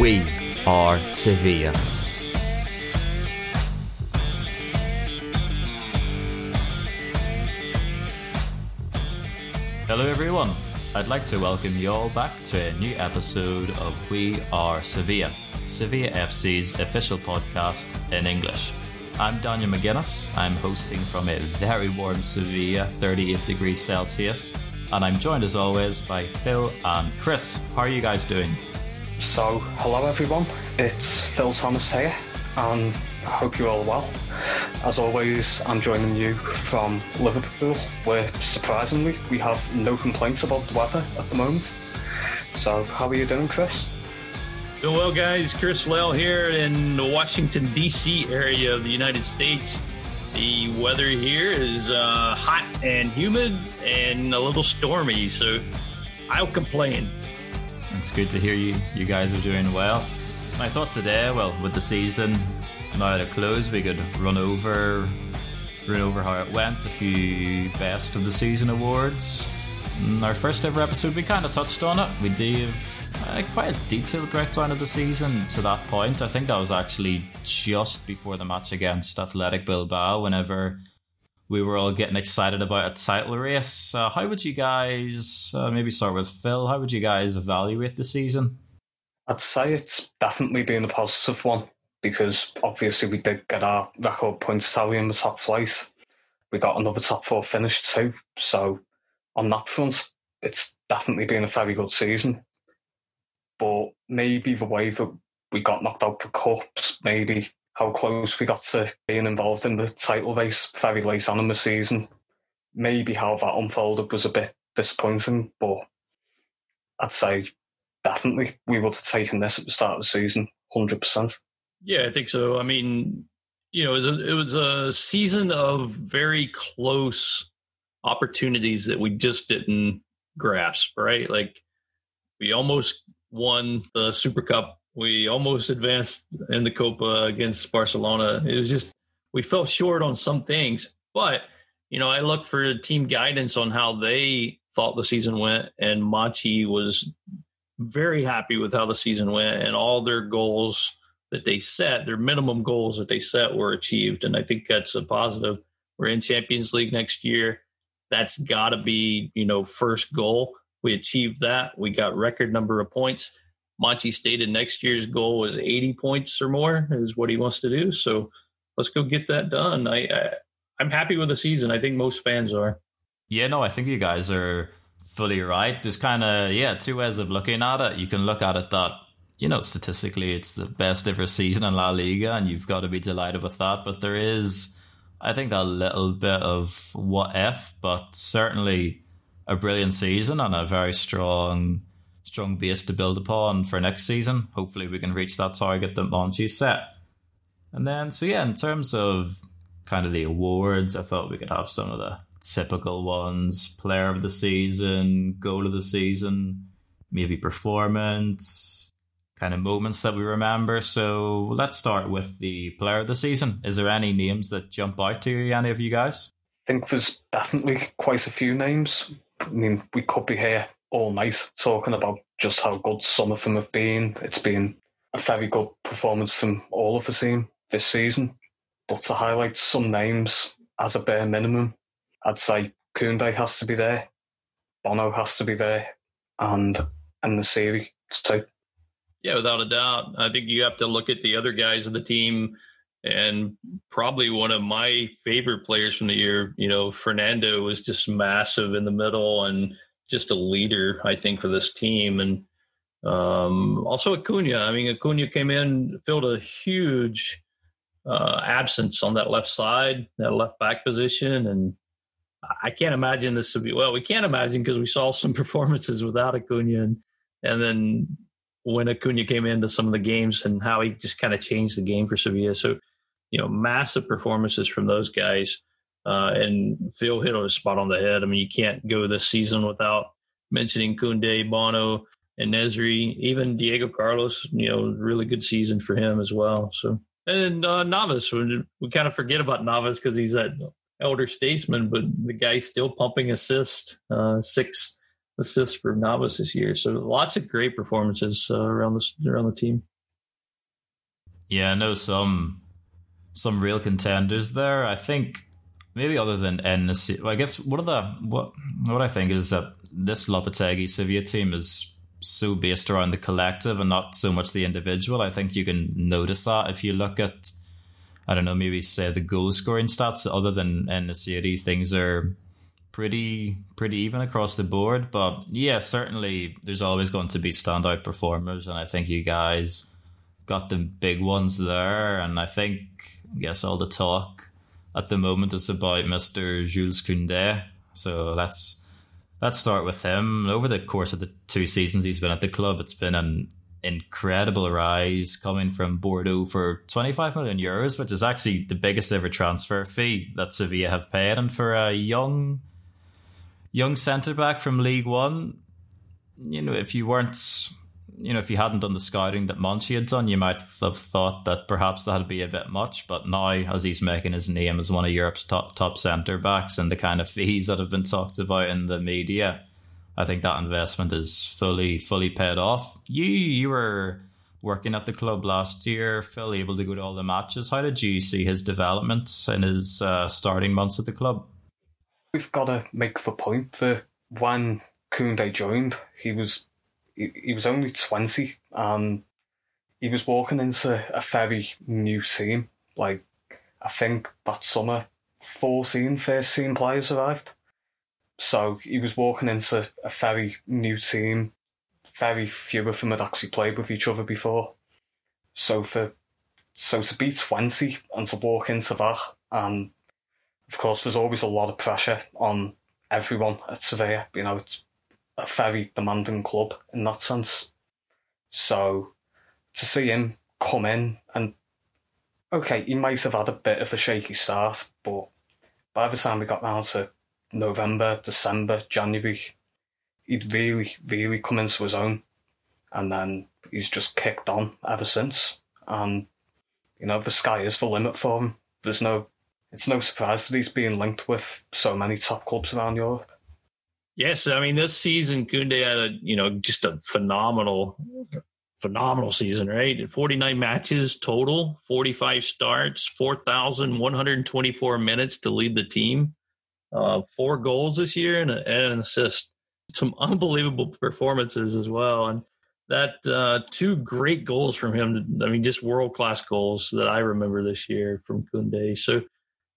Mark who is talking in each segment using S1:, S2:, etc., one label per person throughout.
S1: We are Sevilla. Hello, everyone. I'd like to welcome you all back to a new episode of We Are Sevilla, Sevilla FC's official podcast in English. I'm Daniel McGuinness. I'm hosting from a very warm Sevilla, 38 degrees Celsius, and I'm joined as always by Phil and Chris. How are you guys doing?
S2: So, hello everyone, it's Phil Thomas here, and I hope you're all well. As always, I'm joining you from Liverpool, where surprisingly we have no complaints about the weather at the moment. So, how are you doing, Chris?
S3: Doing well, guys. Chris Lell here in the Washington, D.C. area of the United States. The weather here is uh, hot and humid and a little stormy, so I'll complain.
S1: It's good to hear you. You guys are doing well. I thought today, well, with the season now at a close, we could run over, run over how it went. A few best of the season awards. In our first ever episode, we kind of touched on it. We gave uh, quite a detailed breakdown of the season to that point. I think that was actually just before the match against Athletic Bilbao. Whenever we were all getting excited about a title race. Uh, how would you guys, uh, maybe start with Phil, how would you guys evaluate the season?
S2: I'd say it's definitely been a positive one because obviously we did get our record points tally in the top flight. We got another top four finish too. So on that front, it's definitely been a very good season. But maybe the way that we got knocked out for cups, maybe how close we got to being involved in the title race very late on in the season. Maybe how that unfolded was a bit disappointing, but I'd say definitely we would have taken this at the start of the season, hundred percent.
S3: Yeah, I think so. I mean, you know, it was, a, it was a season of very close opportunities that we just didn't grasp. Right, like we almost won the Super Cup we almost advanced in the Copa against Barcelona. It was just we fell short on some things, but you know, I looked for team guidance on how they thought the season went, and Monchi was very happy with how the season went, and all their goals that they set, their minimum goals that they set, were achieved, and I think that's a positive. We're in Champions League next year. That's got to be you know first goal. We achieved that. We got record number of points Monchi stated next year's goal is 80 points or more is what he wants to do. So let's go get that done. I, I I'm happy with the season. I think most fans are.
S1: Yeah, no, I think you guys are fully right. There's kind of yeah two ways of looking at it. You can look at it that you know statistically it's the best ever season in La Liga, and you've got to be delighted with that. But there is, I think, a little bit of what if, but certainly a brilliant season and a very strong strong base to build upon for next season. Hopefully, we can reach that target that Monchi set. And then, so yeah, in terms of kind of the awards, I thought we could have some of the typical ones player of the season, goal of the season, maybe performance, kind of moments that we remember. So let's start with the player of the season. Is there any names that jump out to you, any of you guys?
S2: I think there's definitely quite a few names. I mean, we could be here all night talking about just how good some of them have been. It's been a very good performance from all of the team this season. But to highlight some names as a bare minimum, I'd say Koundé has to be there, Bono has to be there, and En-Nesyri too.
S3: Yeah, without a doubt. I think you have to look at the other guys of the team and probably one of my favorite players from the year, you know, Fernando was just massive in the middle and just a leader, I think, for this team. And um, also Acuna. I mean, Acuna came in, filled a huge uh, absence on that left side, that left back position. And I can't imagine this to be, well, we can't imagine because we saw some performances without Acuna. And, and then when Acuna came into some of the games and how he just kind of changed the game for Sevilla. So, you know, massive performances from those guys. Uh, and Phil hit on a spot on the head. I mean, you can't go this season without mentioning Koundé, Bono, and Nesyri. Even Diego Carlos, you know, really good season for him as well. So, and uh, Navas, we, we kind of forget about Navas because he's that elder statesman, but the guy's still pumping assists, uh, six assists for Navas this year. So lots of great performances uh, around the around the team.
S1: Yeah, I know some some real contenders there. I think maybe other than well, I guess one of the what what I think is that this Lopetegui Sevilla team is so based around the collective and not so much the individual. I think you can notice that if you look at I don't know, maybe say the goal scoring stats other than city, things are pretty pretty even across the board. But yeah, certainly there's always going to be standout performers, and I think you guys got the big ones there. And I think I guess all the talk at the moment is about Mister Jules Koundé. So let's let's start with him. Over the course of the two seasons he's been at the club, it's been an incredible rise coming from Bordeaux for 25 million euros, which is actually the biggest ever transfer fee that Sevilla have paid. And for a young young centre back from League One, you know, if you weren't, you know, if you hadn't done the scouting that Monchi had done, you might have thought that perhaps that'd be a bit much. But now, as he's making his name as one of Europe's top top centre backs and the kind of fees that have been talked about in the media, I think that investment is fully fully paid off. You you were working at the club last year, Phil, able to go to all the matches. How did you see his development in his uh, starting months at the club?
S2: we've got to make the point that when Koundé joined, he was he, he was only twenty and he was walking into a very new team. Like I think that summer, 14 first team players arrived. So he was walking into a very new team. Very few of them had actually played with each other before. So for so to be twenty and to walk into that and of course, there's always a lot of pressure on everyone at Sevilla. You know, it's a very demanding club in that sense. So to see him come in and okay, he might have had a bit of a shaky start, but by the time we got round to November, December, January, he'd really, really come into his own. And then he's just kicked on ever since. And, you know, the sky is the limit for him. There's no it's no surprise that he's being linked with so many top clubs around Europe.
S3: Yes, I mean this season Koundé had a you know just a phenomenal, phenomenal season, right? Forty nine matches total, forty five starts, four thousand one hundred twenty four minutes to lead the team, uh, four goals this year and, a, and an assist. Some unbelievable performances as well, and that uh, two great goals from him. I mean, just world class goals that I remember this year from Koundé. So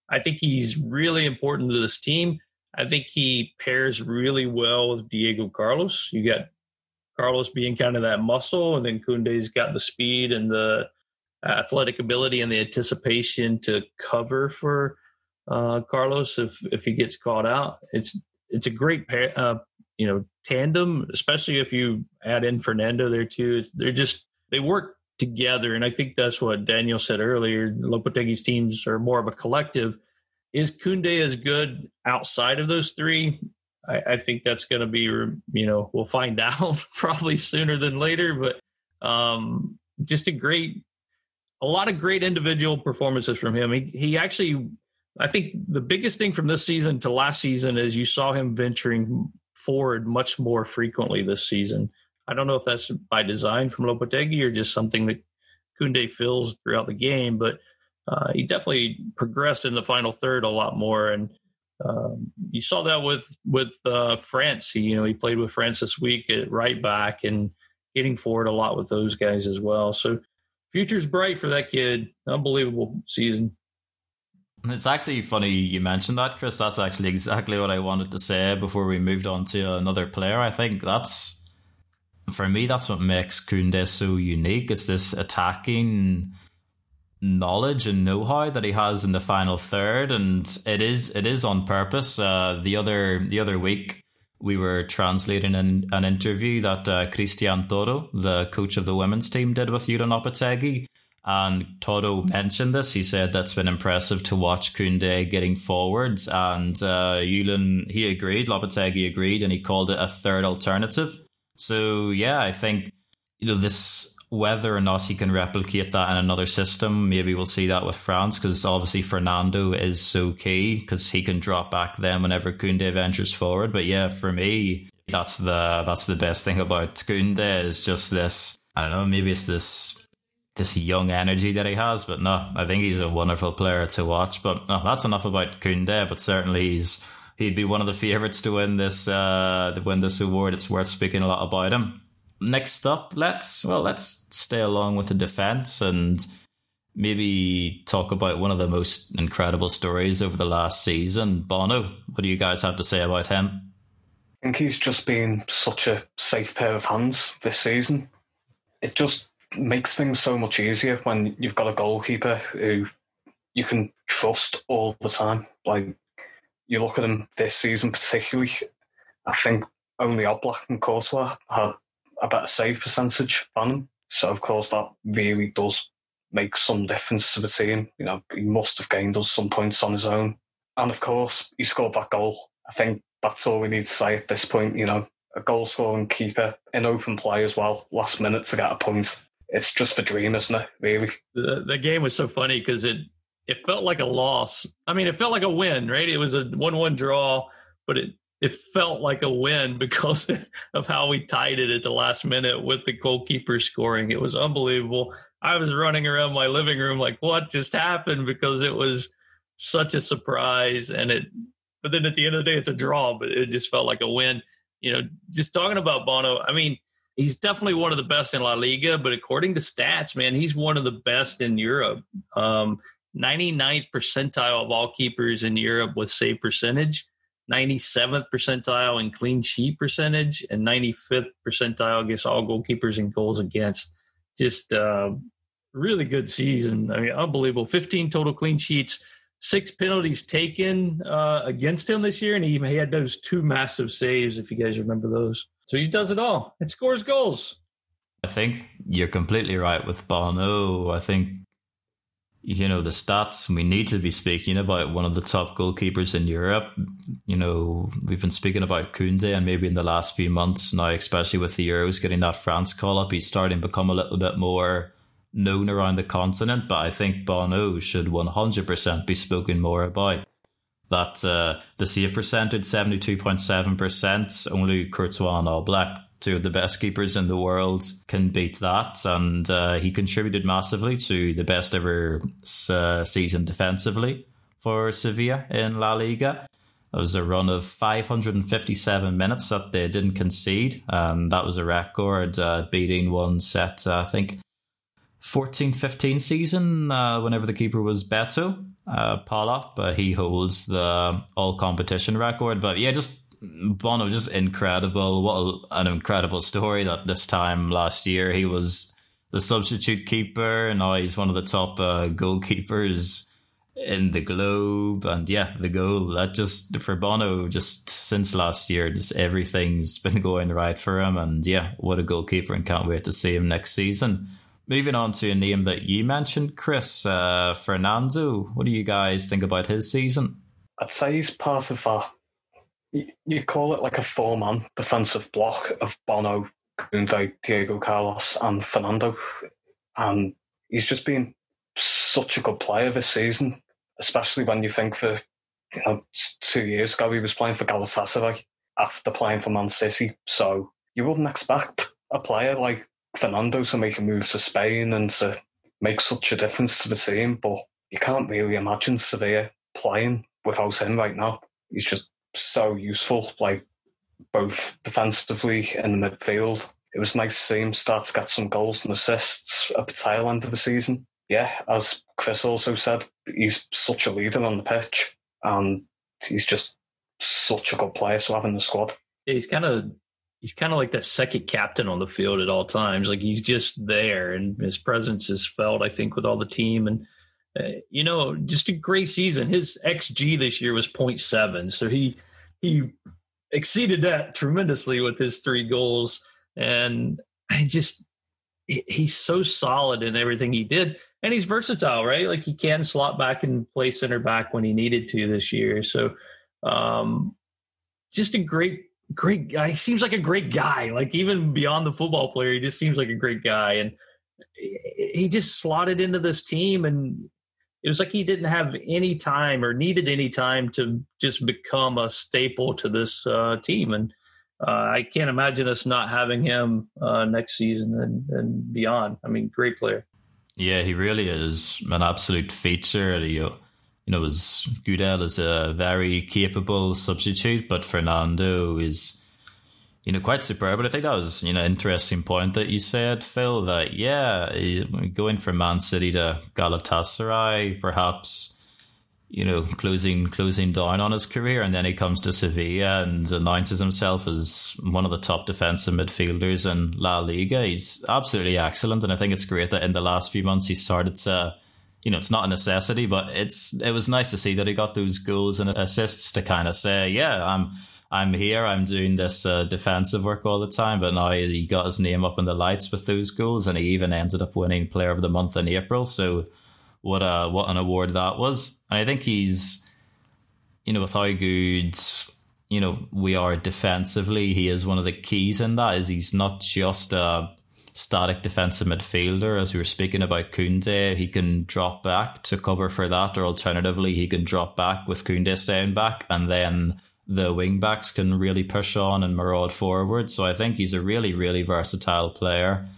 S3: I think he's really important to this team. I think he pairs really well with Diego Carlos. You got Carlos being kind of that muscle, and then Koundé's got the speed and the athletic ability and the anticipation to cover for uh, Carlos if if he gets caught out. It's it's a great pair, uh, you know tandem, especially if you add in Fernando there too. They're just they work together. And I think that's what Daniel said earlier. Lopetegui's teams are more of a collective. Is Koundé as good outside of those three? I, I think that's going to be, you know, we'll find out probably sooner than later. But um, just a great, a lot of great individual performances from him. He, he actually, I think the biggest thing from this season to last season is you saw him venturing forward much more frequently this season. I don't know if that's by design from Lopetegui or just something that Koundé feels throughout the game, but uh, he definitely progressed in the final third a lot more. And um, you saw that with with uh, France. He, you know, he played with France this week at right back and getting forward a lot with those guys as well. So future's bright for that kid. Unbelievable season.
S1: It's actually funny you mentioned that, Chris. That's actually exactly what I wanted to say before we moved on to another player. I think that's for me, that's what makes Koundé so unique. It's this attacking knowledge and know-how that he has in the final third, and it is it is on purpose. Uh, the other the other week, we were translating an, an interview that uh, Cristian Toro, the coach of the women's team, did with Julen Lopetegui. And Toro mentioned this. He said that's been impressive to watch Koundé getting forwards. And uh, Julen, he agreed, Lopetegui agreed, and he called it a third alternative. So yeah, I think you know this whether or not he can replicate that in another system, maybe we'll see that with France because obviously Fernando is so key because he can drop back then whenever Koundé ventures forward. But yeah, for me, That's the that's the best thing about Koundé is just this. I don't know. Maybe it's this this young energy that he has. But no, I think he's a wonderful player to watch. But no, that's enough about Koundé. But certainly he's he'd be one of the favorites to win this uh, win this award. It's worth speaking a lot about him. Next up, let's well let's stay along with the defense and maybe talk about one of the most incredible stories over the last season. Bono, what do you guys have to say about him?
S2: I think he's just been such a safe pair of hands this season. It just makes things so much easier when you've got a goalkeeper who you can trust all the time. Like you look at him this season particularly, I think only Oblak and Courtois had a better save percentage than him. So of course that really does make some difference to the team. You know, he must have gained us some points on his own. And of course, he scored that goal. I think that's all we need to say at this point. You know, a goal scoring keeper in open play as well, last minute to get a point it's just a dream, isn't it? Really.
S3: The, the game was so funny because it it felt like a loss. I mean, it felt like a win, right? It was a one-one draw, but it it felt like a win because of how we tied it at the last minute with the goalkeeper scoring. It was unbelievable. I was running around my living room like, what just happened? Because it was such a surprise. And it, but then at the end of the day, it's a draw, but it just felt like a win. You know, just talking about Bono, I mean, he's definitely one of the best in La Liga, but according to stats, man, he's one of the best in Europe. Um, 99th percentile of all keepers in Europe with save percentage, 97th percentile in clean sheet percentage, and 95th percentile against all goalkeepers and goals against. Just uh, really good season. I mean, unbelievable. 15 total clean sheets, six penalties taken uh, against him this year, and he, he had those two massive saves, if you guys remember those. So he does it all and scores goals.
S1: I think you're completely right with Bono. I think you know the stats. We need to be speaking about one of the top goalkeepers in Europe. You know, we've been speaking about Koundé, and maybe in the last few months now, especially with the Euros getting that France call up, he's starting to become a little bit more known around the continent. But I think Bono should 100% be spoken more about that uh, the save percentage, 72.7%, only Courtois and Oblak, two of the best keepers in the world, can beat that. And uh, he contributed massively to the best ever uh, season defensively for Sevilla in La Liga. It was a run of 557 minutes that they didn't concede. and that was a record, uh, beating one set, I think, 14 15 season, uh, whenever the keeper was Beto uh, Palop, he holds the all competition record. But yeah, just Bono, just incredible. What an incredible story that this time last year he was the substitute keeper, and now he's one of the top uh, goalkeepers in the globe. And yeah, the goal that just for Bono, just since last year, just everything's been going right for him. And yeah, what a goalkeeper, and can't wait to see him next season. Moving on to a name that you mentioned, Chris uh, Fernando. What do you guys think about his season?
S2: I'd say he's part of a. You call it like a four-man defensive block of Bono, Koundé, Diego Carlos, and Fernando, and he's just been such a good player this season. Especially when you think for you know two years ago he was playing for Galatasaray after playing for Man City, so you wouldn't expect a player like Fernando to make a move to Spain and to make such a difference to the team, but you can't really imagine Sevilla playing without him right now. He's just so useful, like both defensively in the midfield. It was nice to see him start to get some goals and assists at the tail end of the season. Yeah, as Chris also said, he's such a leader on the pitch and he's just such a good player to have in the squad.
S3: He's kind of he's kind of like that second captain on the field at all times. Like he's just there, and his presence is felt. I think with all the team, and you know, just a great season. His xG this year was 0.7, so he he exceeded that tremendously with his three goals, and I just he's so solid in everything he did, and he's versatile, right? Like he can slot back and play center back when he needed to this year. So, um, just a great great guy. He seems like a great guy. Like even beyond the football player, he just seems like a great guy. And he just slotted into this team and it was like he didn't have any time or needed any time to just become a staple to this uh, team. And uh, I can't imagine us not having him uh, next season and, and beyond. I mean, great player.
S1: Yeah, he really is an absolute feature. You know, you know, as Gudelj is a very capable substitute, but Fernando is, you know, quite superb. But I think that was, you know, interesting point that you said, Phil, that, yeah, going from Man City to Galatasaray, perhaps you know, closing closing down on his career, and then he comes to Sevilla and announces himself as one of the top defensive midfielders in La Liga. He's absolutely excellent, and I think it's great that in the last few months he started to, you know, it's not a necessity, but it's it was nice to see that he got those goals and assists to kind of say, yeah, I'm. I'm here. I'm doing this uh, defensive work all the time, but now he got his name up in the lights with those goals, and he even ended up winning Player of the Month in April. So what a what an award that was. And I think he's, you know, with how good you know we are defensively, he is one of the keys in that. Is he's not just a static defensive midfielder, as we were speaking about Koundé. He can drop back to cover for that, or alternatively, he can drop back with Koundé staying back, and then the wing backs can really push on and maraud forward. So I think he's a really, really versatile player.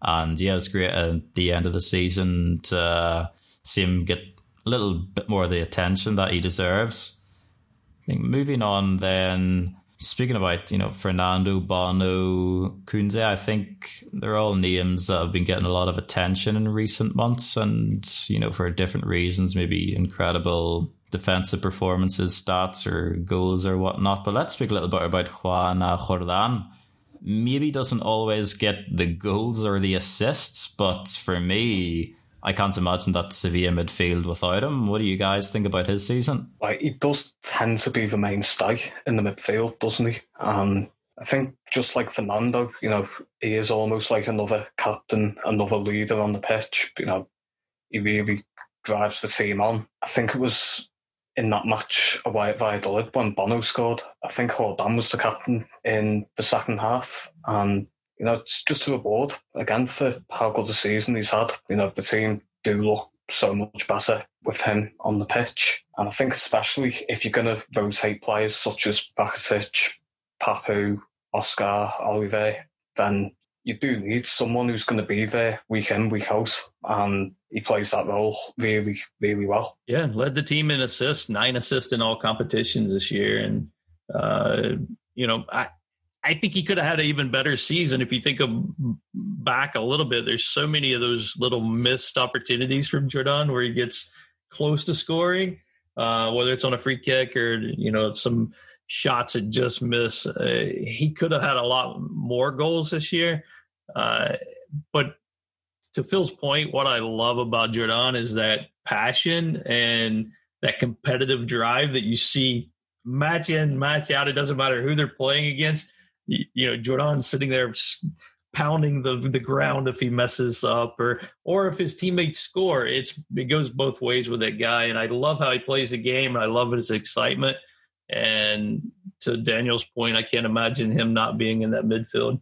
S1: And yeah, it's great at the end of the season to see him get a little bit more of the attention that he deserves. I think moving on then, speaking about, you know, Fernando, Bono, Koundé, I think they're all names that have been getting a lot of attention in recent months and, you know, for different reasons, maybe incredible defensive performances, stats or goals or whatnot. But let's speak a little bit about Juan Jordan. Maybe doesn't always get the goals or the assists, but for me, I can't imagine that Sevilla midfield without him. What do you guys think about his season?
S2: Like he does tend to be the mainstay in the midfield, doesn't he? Um, I think just like Fernando, you know, he is almost like another captain, another leader on the pitch. You know, he really drives the team on. I think it was in that match away at Valladolid when Bono scored. I think Jordan was the captain in the second half, and you know, it's just a reward again for how good a season he's had. You know, the team do look so much better with him on the pitch. And I think especially if you're going to rotate players such as Rakitic, Papu, Oscar, Oliver, then you do need someone who's going to be there week in, week out. And he plays that role really, really well.
S3: Yeah, led the team in assists, nine assists in all competitions this year. And, uh, you know, I, I think he could have had an even better season if you think of back a little bit. There's so many of those little missed opportunities from Jordan where he gets close to scoring, uh, whether it's on a free kick or you know some shots that just miss. Uh, he could have had a lot more goals this year, uh, but to Phil's point, what I love about Jordan is that passion and that competitive drive that you see match in, match out. It doesn't matter who they're playing against you know Jordan sitting there pounding the the ground if he messes up or or if his teammates score. It's it goes both ways with that guy, and I love how he plays the game. And I love his excitement. And to Daniel's point, I can't imagine him not being in that midfield.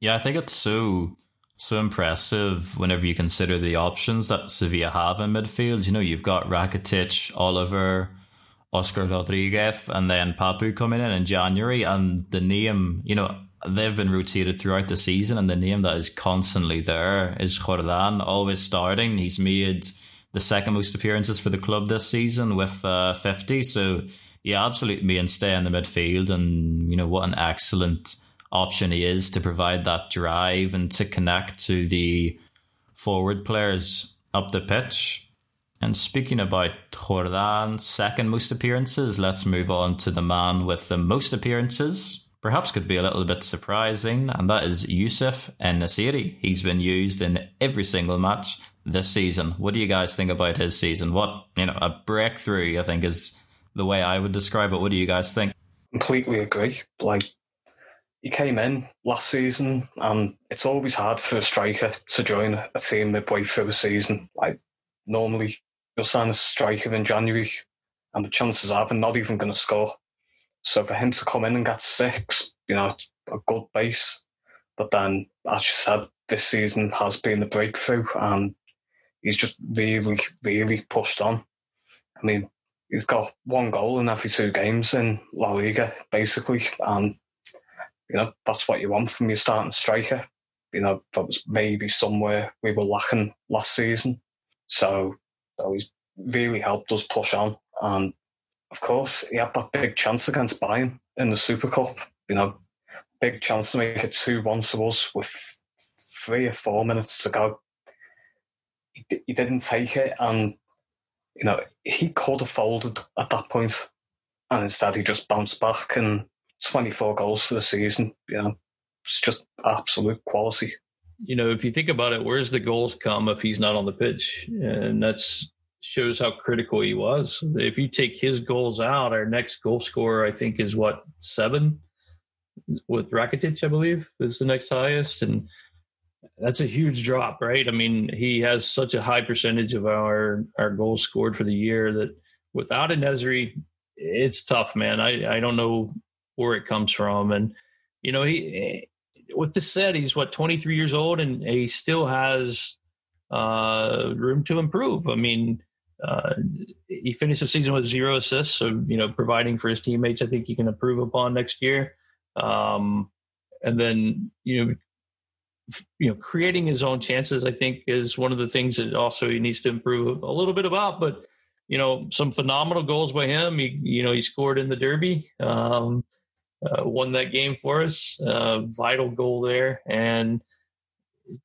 S1: Yeah, I think it's so so impressive whenever you consider the options that Sevilla have in midfield. You know, you've got Rakitic, Oliver, Oscar Rodriguez and then Papu coming in in January. And the name, you know, they've been rotated throughout the season, and the name that is constantly there is Jordan, always starting. He's made the second most appearances for the club this season with uh, 50. So, yeah, absolutely mainstay in the midfield. And, you know, what an excellent option he is to provide that drive and to connect to the forward players up the pitch. And speaking about Jordan's second most appearances, let's move on to the man with the most appearances. Perhaps could be a little bit surprising, and that is Youssef En-Nesyri. He's been used in every single match this season. What do you guys think about his season? What, you know, a breakthrough, I think, is the way I would describe it. What do you guys think?
S2: Completely agree. Like, he came in last season, and it's always hard for a striker to join a team midway through a season. Like, normally you'll sign a striker in January, and the chances are they're not even going to score. So for him to come in and get six, you know, a good base. But then, as you said, this season has been the breakthrough, and he's just really, really pushed on. I mean, he's got one goal in every two games in La Liga, basically, and You know, that's what you want from your starting striker. You know, that was maybe somewhere we were lacking last season. So that was really helped us push on. And of course, he had that big chance against Bayern in the Super Cup. You know, big chance to make it 2 1 to us with three or four minutes to go. He, he didn't take it, and you know, he could have folded at that point, and instead he just bounced back and 24 goals for the season. You know, it's just absolute quality.
S3: You know, if you think about it, where's the goals come if he's not on the pitch? And that's shows how critical he was. If you take his goals out, our next goal scorer, I think, is what seven with Rakitic, I believe, is the next highest, and that's a huge drop, right? I mean, he has such a high percentage of our our goals scored for the year that without a En-Nesyri, it's tough, man. I I don't know where it comes from, and you know he. With this said, he's what 23 years old, and he still has uh, room to improve. I mean, uh, he finished the season with zero assists, so you know, providing for his teammates, I think he can improve upon next year. Um, and then you know, you know, creating his own chances, I think, is one of the things that also he needs to improve a little bit about. But you know, some phenomenal goals by him. He, you know, he scored in the derby, um, uh, won that game for us. Uh, vital goal there, and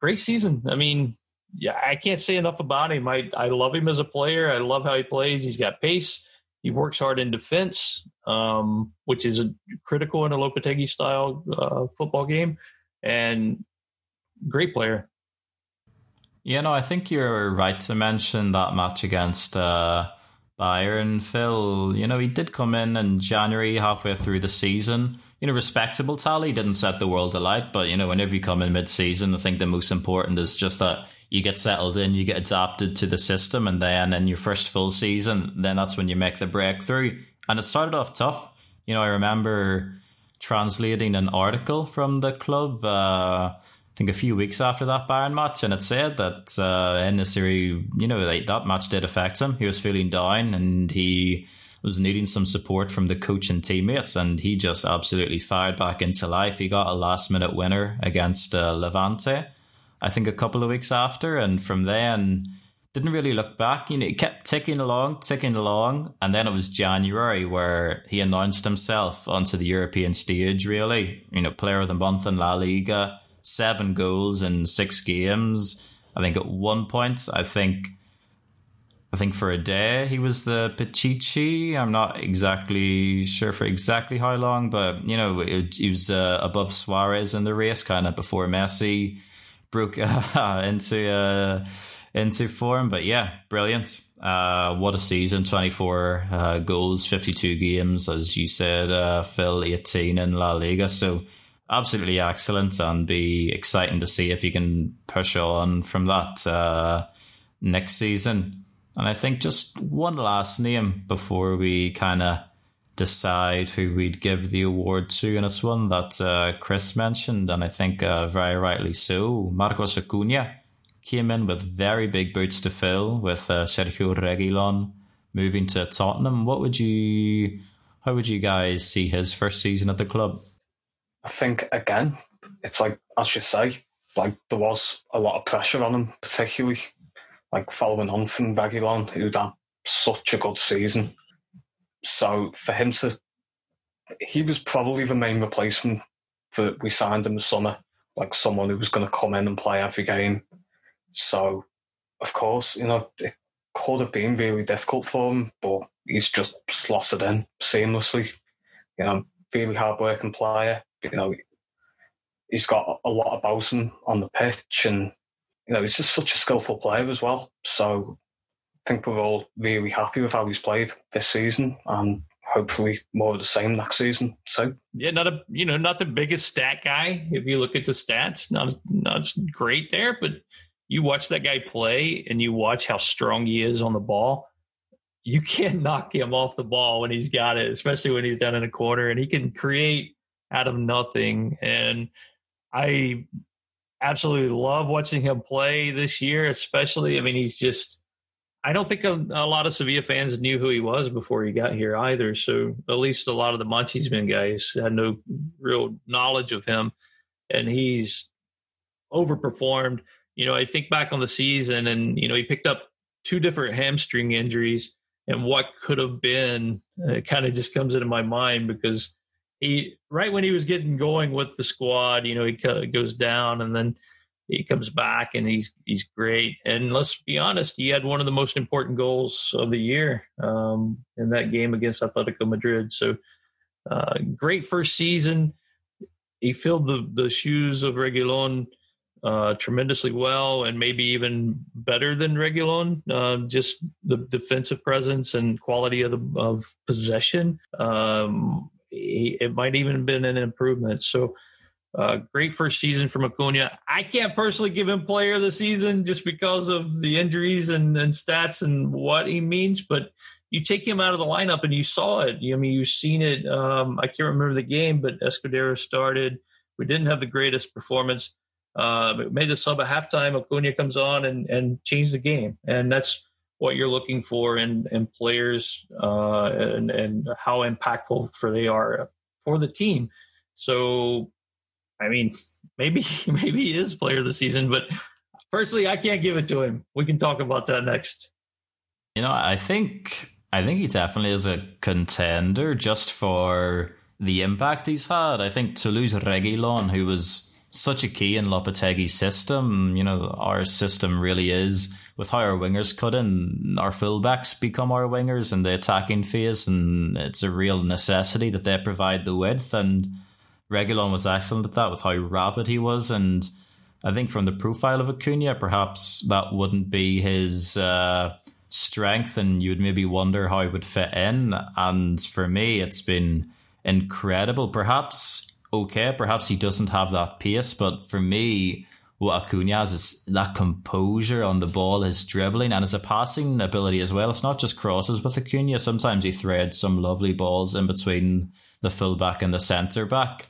S3: great season. I mean, yeah, I can't say enough about him. I, I love him as a player. I love how he plays. He's got pace. He works hard in defense, um, which is critical in a Lopetegui style uh, football game, and great player.
S1: Yeah, no, I think you're right to mention that match against uh, Bayern. Phil, you know, he did come in in January, halfway through the season. You know, respectable tally didn't set the world alight, but you know, whenever you come in mid-season, I think the most important is just that you get settled in, you get adapted to the system, and then in your first full season, then that's when you make the breakthrough. And it started off tough. You know, I remember translating an article from the club. Uh, think a few weeks after that Bayern match, and it said that uh, En-Nesyri, you know, like, that match did affect him. He was feeling down, and he was needing some support from the coach and teammates, and he just absolutely fired back into life. He got a last minute winner against uh, Levante I think a couple of weeks after, and from then didn't really look back. You know, he kept ticking along, ticking along, and then it was January where he announced himself onto the European stage. Really, you know, player of the month in La Liga, seven goals in six games. I think at one point, I think. I think for a day he was the Pichichi. I'm not exactly sure for exactly how long, but you know he was uh, above Suarez in the race, kind of before Messi broke uh, into uh, into form. But yeah, brilliant. Uh, what a season! Twenty four uh, goals, fifty two games, as you said, uh, Phil, eighteen in La Liga. So absolutely excellent, and be exciting to see if he can push on from that uh, next season. And I think just one last name before we kind of decide who we'd give the award to, and it's one that uh, Chris mentioned, and I think uh, very rightly so. Marcos Acuna came in with very big boots to fill with uh, Sergio Reguilon moving to Tottenham. What would you, how would you guys see his first season at the club?
S2: I think again, it's like as you say, like there was a lot of pressure on him, particularly like following on from Reguilon, who'd had such a good season so for him to, he was probably the main replacement for we signed in the summer, like someone who was going to come in and play every game. So, of course, you know, it could have been really difficult for him, but he's just slotted in seamlessly. You know, really hard working player. You know, he's got a lot about him on the pitch, and you know, he's just such a skillful player as well. So I think we're all really happy with how he's played this season, and hopefully more of the same next season. So
S3: yeah, not a you know not the biggest stat guy if you look at the stats, not not great there, but you watch that guy play and you watch how strong he is on the ball. You can't knock him off the ball when he's got it, especially when he's down in a corner and he can create out of nothing. And I absolutely love watching him play this year, especially. I mean, he's just I don't think a, a, lot of Sevilla fans knew who he was before he got here either. So at least a lot of the Montesman guys had no real knowledge of him, and he's overperformed. You know, I think back on the season, and you know, he picked up two different hamstring injuries, and what could have been it kind of just comes into my mind because he right when he was getting going with the squad, you know, he goes down, and then he comes back and he's he's great. And let's be honest, he had one of the most important goals of the year um, in that game against Atletico Madrid. So uh, great first season. He filled the the shoes of Reguilon uh, tremendously well, and maybe even better than Reguilon. Uh, just the defensive presence and quality of the of possession. Um, he, it might even been an improvement. So uh, great first season from Acuna. I can't personally give him player of the season just because of the injuries and, and stats and what he means, but you take him out of the lineup and you saw it. I mean, you've seen it. Um, I can't remember the game, but Escudero started. We didn't have the greatest performance. Uh, made the sub at halftime. Acuna comes on and, and changed the game. And that's what you're looking for in, in players uh, and, and how impactful for they are for the team. So I mean, maybe maybe he is player of the season, but personally, I can't give it to him. We can talk about that next.
S1: You know, I think I think he definitely is a contender just for the impact he's had. I think to lose Reguilon, who was such a key in Lopetegui's system, you know, our system really is with how our wingers cut in, our fullbacks become our wingers in the attacking phase, and it's a real necessity that they provide the width and Reguilon was excellent at that with how rapid he was. And I think from the profile of Acuna, perhaps that wouldn't be his uh, strength, and you would maybe wonder how he would fit in. And for me, it's been incredible. Perhaps, okay, perhaps he doesn't have that pace, but for me, what Acuna has is that composure on the ball, his dribbling, and his passing ability as well. It's not just crosses with Acuna. Sometimes he threads some lovely balls in between the fullback and the centre back.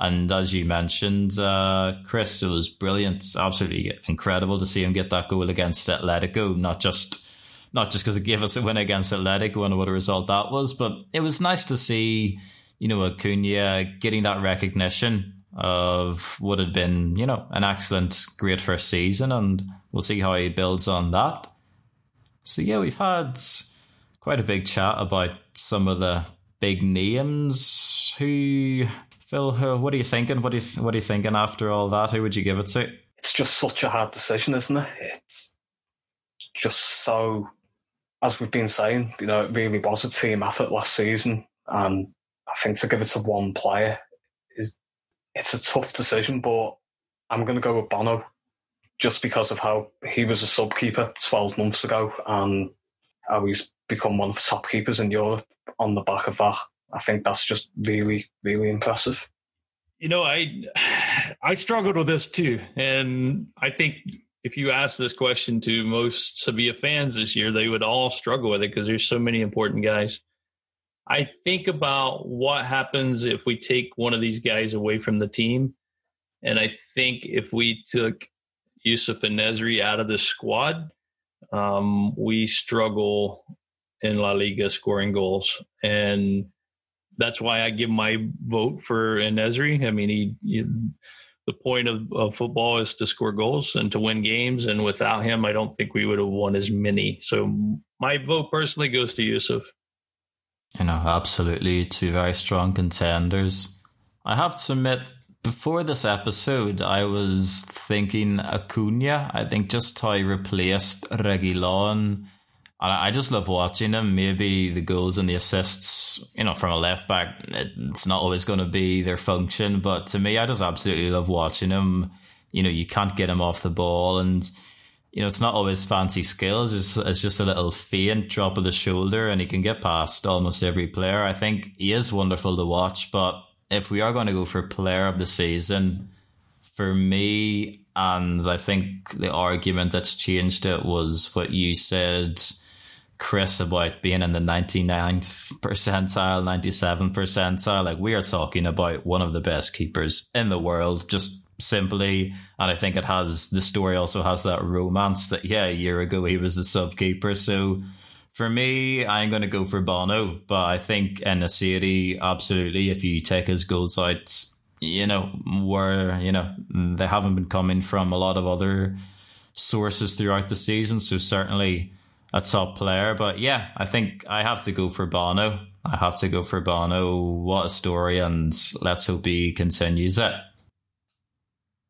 S1: And as you mentioned, uh, Chris, it was brilliant, absolutely incredible to see him get that goal against Atletico. Not just not just because it gave us a win against Atletico and what a result that was, but it was nice to see, you know, Acuna getting that recognition of what had been, you know, an excellent, great first season, and we'll see how he builds on that. So yeah, we've had quite a big chat about some of the big names who Phil, Who, what are you thinking? What are you what are you thinking after all that? Who would you give it to?
S2: It's just such a hard decision, isn't it? It's just so, as we've been saying, you know, it really was a team effort last season, and I think to give it to one player is it's a tough decision. But I'm going to go with Bono, just because of how he was a sub keeper 12 months ago, and how he's become one of the top keepers in Europe on the back of that. I think that's just really, really impressive.
S3: You know, I I struggled with this too, and I think if you ask this question to most Sevilla fans this year, they would all struggle with it because there's so many important guys. I think about what happens if we take one of these guys away from the team, and I think if we took Yusuf En-Nesyri out of the squad, um, we struggle in La Liga scoring goals, and that's why I give my vote for En-Nesyri. I mean, he, he the point of, of, football is to score goals and to win games, and without him, I don't think we would have won as many. So my vote personally goes to Yusuf.
S1: You know, absolutely two very strong contenders. I have to admit, before this episode, I was thinking Acuna. I think just how he replaced Reguilon I just love watching him. Maybe the goals and the assists, you know, from a left back, it's not always going to be their function. But to me, I just absolutely love watching him. You know, you can't get him off the ball, and you know, it's not always fancy skills. It's, it's just a little feint drop of the shoulder, and he can get past almost every player. I think he is wonderful to watch. But if we are going to go for player of the season, for me, and I think the argument that's changed it was what you said Chris about being in the 99th percentile, 97th percentile. Like we are talking about one of the best keepers in the world, just simply. And I think it has the story also has that romance that yeah, a year ago he was the sub keeper. So for me, I'm going to go for Bono, but I think En-Nesyri absolutely. If you take his goals out, you know where you know they haven't been coming from a lot of other sources throughout the season. So certainly a top player. But yeah, I think I have to go for Bono. I have to go for Bono. What a story, and let's hope he continues it.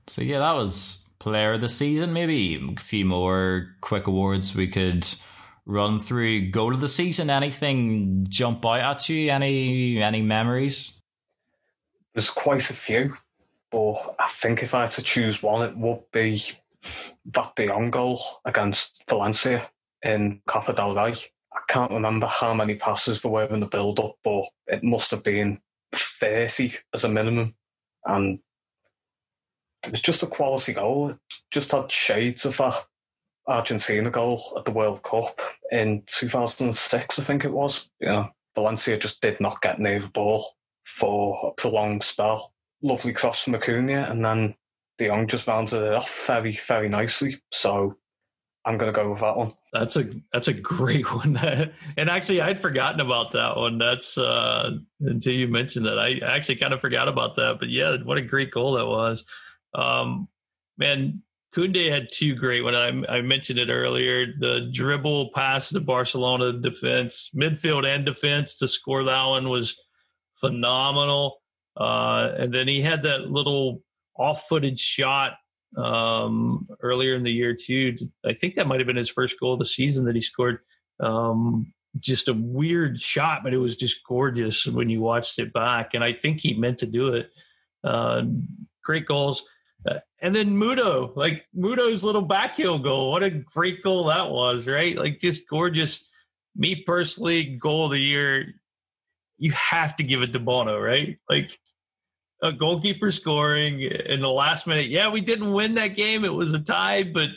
S1: So yeah, that was player of the season. Maybe a few more quick awards we could run through. Goal of the season. Anything jump out at you? Any any memories?
S2: There's quite a few, but I think if I had to choose one, it would be that De Jong goal against Valencia in Copa del Rey. I can't remember how many passes there were in the build up, but it must have been 30 as a minimum. And it was just a quality goal. It just had shades of that Argentina goal at the World Cup in 2006, I think it was. You know, Valencia just did not get near the ball for a prolonged spell. Lovely cross from Acuna, and then De Jong just rounded it off very, very nicely. So I'm going to go with that one.
S3: That's a that's a great one. and actually, I'd forgotten about that one. That's uh, until you mentioned that. I actually kind of forgot about that. But yeah, what a great goal that was. Um, man, Koundé had two great ones. I, I mentioned it earlier. The dribble pass to Barcelona defense, midfield and defense to score that one was phenomenal. Uh, and then he had that little off-footed shot um, earlier in the year too. I think that might have been his first goal of the season that he scored. Um, just a weird shot, but it was just gorgeous when you watched it back. And I think he meant to do it. Uh, great goals. And then Mudo, like Mudo's little backheel goal. What a great goal that was, right? Like just gorgeous. Me personally, goal of the year. You have to give it to Bono, right? Like a goalkeeper scoring in the last minute. Yeah, we didn't win that game. It was a tie, but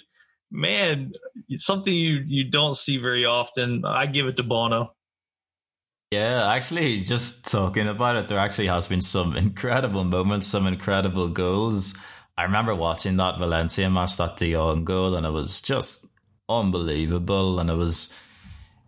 S3: man, something you you don't see very often. I give it to Bono.
S1: Yeah, actually, just talking about it, there actually has been some incredible moments, some incredible goals. I remember watching that Valencia match, that De goal, and it was just unbelievable. And it was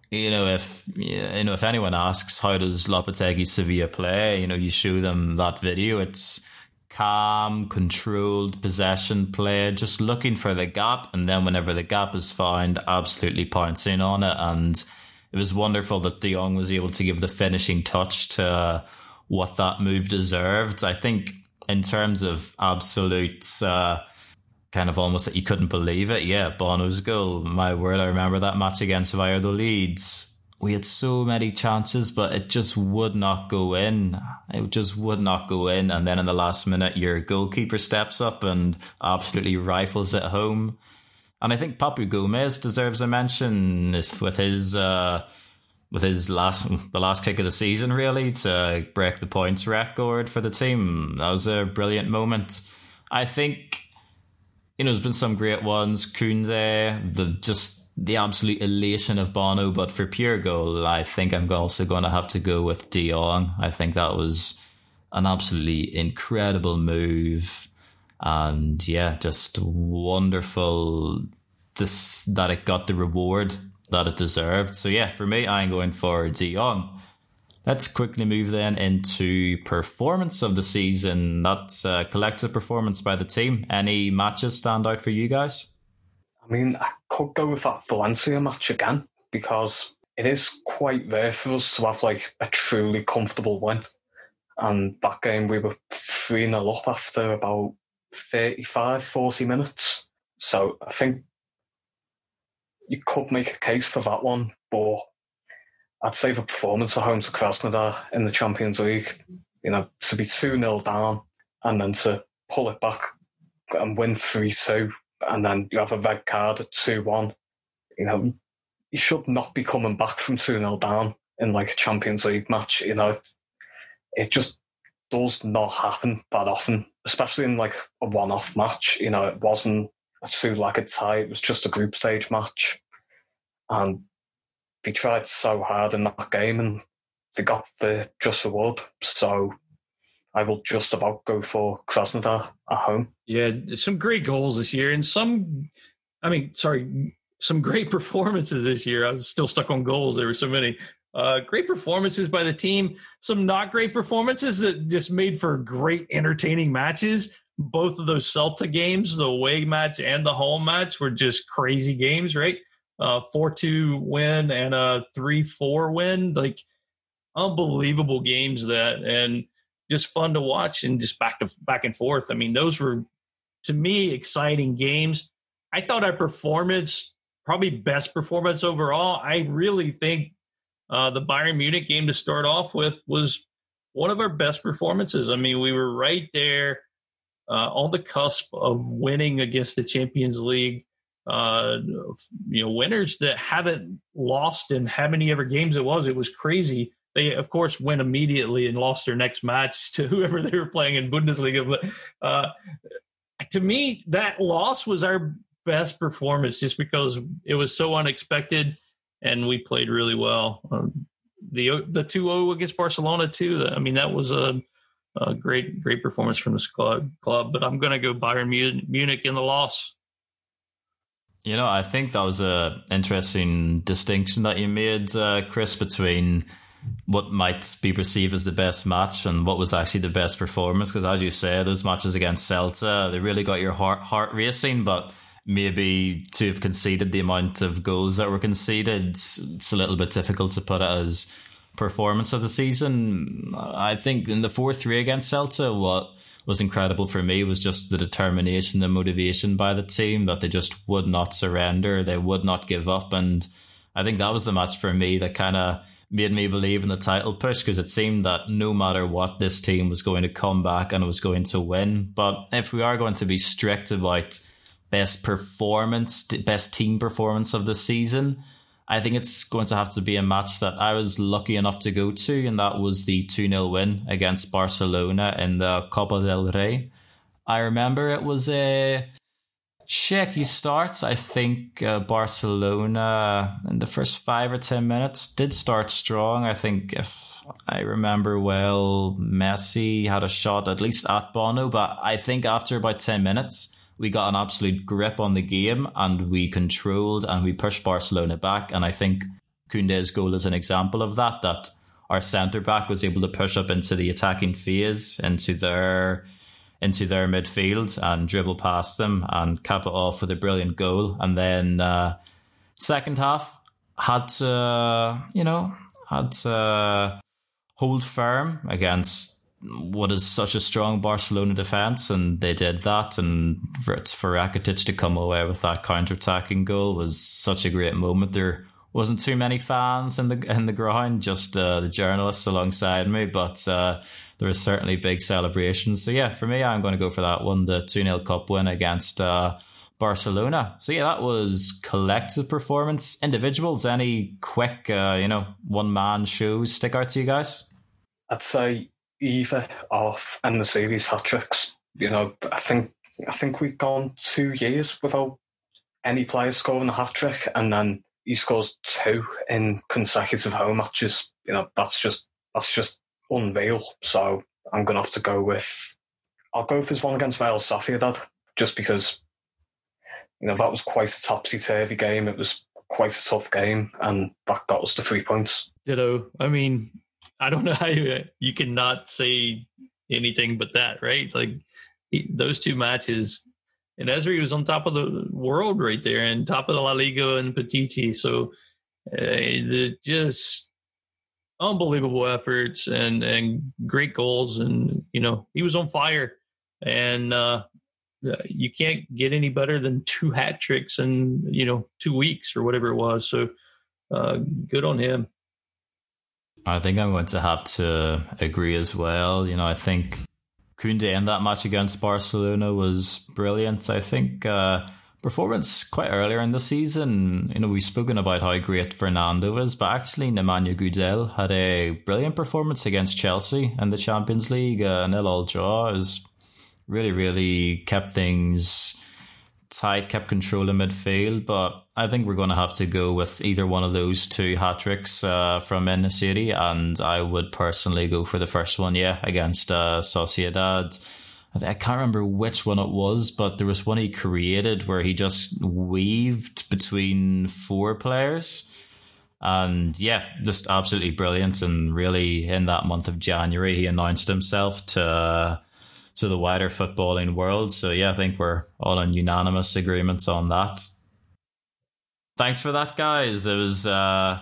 S1: you know, if you know if anyone asks how does Lopetegui Sevilla play, you know, you show them that video. It's calm, controlled possession play, just looking for the gap, and then whenever the gap is found, absolutely pouncing on it. And it was wonderful that De was able to give the finishing touch to what that move deserved. I think in terms of absolute. Uh, kind of almost that you couldn't believe it. Yeah, Bono's goal. My word, I remember that match against Valladolid. We had so many chances, but it just would not go in. It just would not go in. And then in the last minute, your goalkeeper steps up and absolutely rifles it home. And I think Papu Gomez deserves a mention with his uh, with his last the last kick of the season, really to break the points record for the team. That was a brilliant moment. I think you know, there's been some great ones. Koundé, the just the absolute elation of Bono, but for pure goal, I think I'm also going to have to go with De. I think that was an absolutely incredible move, and yeah, just wonderful. Just that it got the reward that it deserved. So yeah, for me, I'm going for De Jong. Let's quickly move then into performance of the season. That's a collective performance by the team. Any matches stand out for you guys?
S2: I mean, I could go with that Valencia match again because it is quite rare for us to have like a truly comfortable win. And that game we were 3 0 up after about 35, 40 minutes. So I think you could make a case for that one, but I'd say the performance at home to Krasnodar in the Champions League, you know, to be 2 0 down and then to pull it back and win 3 2, and then you have a red card at 2 1, you know, you should not be coming back from 2 0 down in like a Champions League match. You know, it, it just does not happen that often, especially in like a one off match. You know, it wasn't a two legged tie, it was just a group stage match. And they tried so hard in that game and they got the just reward. So I will just about go for Krasnodar at home.
S3: Yeah, some great goals this year, and some, I mean, sorry, some great performances this year. I was still stuck on goals. There were so many. Uh, great performances by the team. Some not great performances that just made for great, entertaining matches. Both of those Celta games, the away match and the home match, were just crazy games, right? 4 2 win and a 3 4 win. Like, unbelievable games that. And just fun to watch and just back to back and forth. I mean, those were to me exciting games. I thought our performance, probably best performance overall. I really think uh, the Bayern Munich game to start off with was one of our best performances. I mean, we were right there on the cusp of winning against the Champions League. Uh, you know, winners that haven't lost in how many ever games it was. It was crazy. They, of course, went immediately and lost their next match to whoever they were playing in Bundesliga. But uh, to me, that loss was our best performance just because it was so unexpected and we played really well. Um, the the 2-0 against Barcelona too. I mean, that was a, a great great performance from this club. Club, but I'm going to go Bayern Munich in the loss.
S1: You know, I think that was a interesting distinction that you made, uh, Chris, between what might be perceived as the best match and what was actually the best performance. Because as you say, those matches against Celta, they really got your heart heart racing. But maybe to have conceded the amount of goals that were conceded, it's, it's a little bit difficult to put it as performance of the season. I think in the four three against Celta, what was incredible for me was just the determination, the motivation by the team that they just would not surrender, they would not give up, and I think that was the match for me that kind of made me believe in the title push because it seemed that no matter what, this team was going to come back and it was going to win. But if we are going to be strict about best performance, best team performance of the season, I think it's going to have to be a match that I was lucky enough to go to, and that was the 2 0 win against Barcelona in the Copa del Rey. I remember it was a Shaky start. I think uh, Barcelona in the first five or ten minutes did start strong. I think if I remember well, Messi had a shot at least at Bono, but I think after about ten minutes, we got an absolute grip on the game and we controlled and we pushed Barcelona back. And I think Koundé's goal is an example of that. That our centre back was able to push up into the attacking phase, into their into their midfield and dribble past them and cap it off with a brilliant goal. And then uh, second half had to, you know, had to hold firm against what is such a strong Barcelona defense, and they did that. And for, for Rakitic to come away with that counter-attacking goal was such a great moment. There wasn't too many fans in the in the ground, just uh, the journalists alongside me, but uh, there was certainly big celebrations. So yeah, for me, I'm going to go for that one, the two 0 cup win against uh, Barcelona. So yeah, that was collective performance. Individuals, any quick, uh, you know, one man shows stick out to you guys?
S2: I'd say either of En-Nesyri's hat tricks. You know, I think I think we've gone two years without any player scoring a hat trick, and then he scores two in consecutive home matches. You know, that's just that's just unreal. So I'm to have to go with. I'll go with his one against Real Sociedad, just because, you know, that was quite a topsy turvy game. It was quite a tough game, and that got us the three points.
S3: Ditto. I mean, I don't know how you, you cannot say anything but that, right? Like those two matches, En-Nesyri was on top of the world right there, and top of the La Liga and Pichichi. So uh, just unbelievable efforts and and great goals and you know he was on fire and uh, you can't get any better than two hat tricks in you know two weeks or whatever it was so uh, good on him
S1: i think i'm going to have to agree as well you know i think Koundé in that match against barcelona was brilliant i think uh, performance quite earlier in the season. You know, we've spoken about how great Fernando is, but actually Nemanja Gudelj had a brilliant performance against Chelsea in the Champions League. Uh, nil all draw is really, really kept things tight, kept control in midfield, but I think we're going to have to go with either one of those two hat tricks uh, from En-Nesyri, and I would personally go for the first one, yeah, against uh, Sociedad. I can't remember which one it was, but there was one he created where he just weaved between four players. And yeah, just absolutely brilliant. And really, in that month of January, he announced himself to to the wider footballing world. So yeah, I think we're all in unanimous agreements on that. Thanks for that, guys. It was, uh,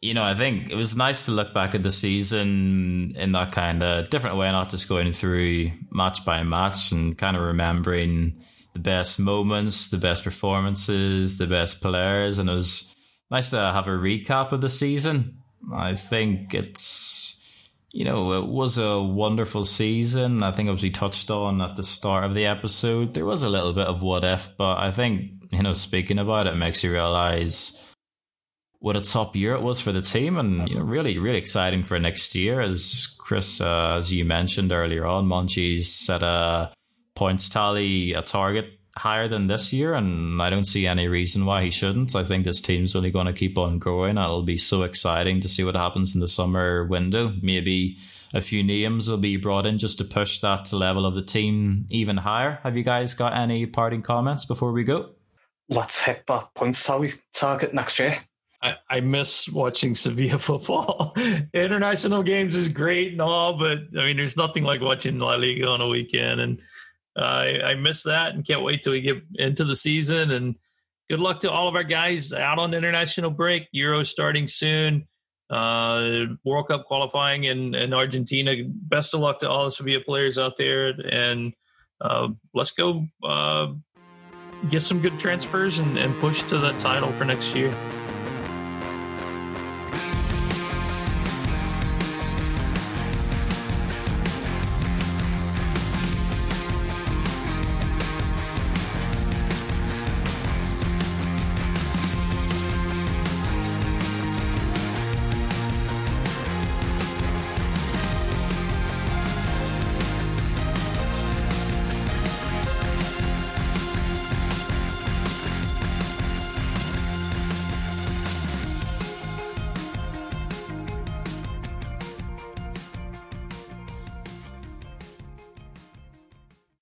S1: you know, I think it was nice to look back at the season in that kind of different way, not just going through match by match and kind of remembering the best moments, the best performances, the best players, and it was nice to have a recap of the season. I think it's you know, it was a wonderful season. I think as we touched on at the start of the episode, there was a little bit of what if, but I think, you know, speaking about it makes you realize what a top year it was for the team and, you know, really, really exciting for next year. As Chris, uh, as you mentioned earlier on, Monchi's set a points tally, a target higher than this year, and I don't see any reason why he shouldn't. I think this team's only going to keep on growing. And it'll be so exciting to see what happens in the summer window. Maybe a few names will be brought in just to push that level of the team even higher. Have you guys got any parting comments before we go?
S2: Let's hit that points tally target next year.
S3: I, I miss watching Sevilla football. International games is great and all, but I mean, there's nothing like watching La Liga on a weekend. And I, I miss that and can't wait till we get into the season. And good luck to all of our guys out on international break. Euro starting soon. Uh, World Cup qualifying in, in Argentina. Best of luck to all the Sevilla players out there. And uh, let's go uh, get some good transfers and, and push to that title for next year.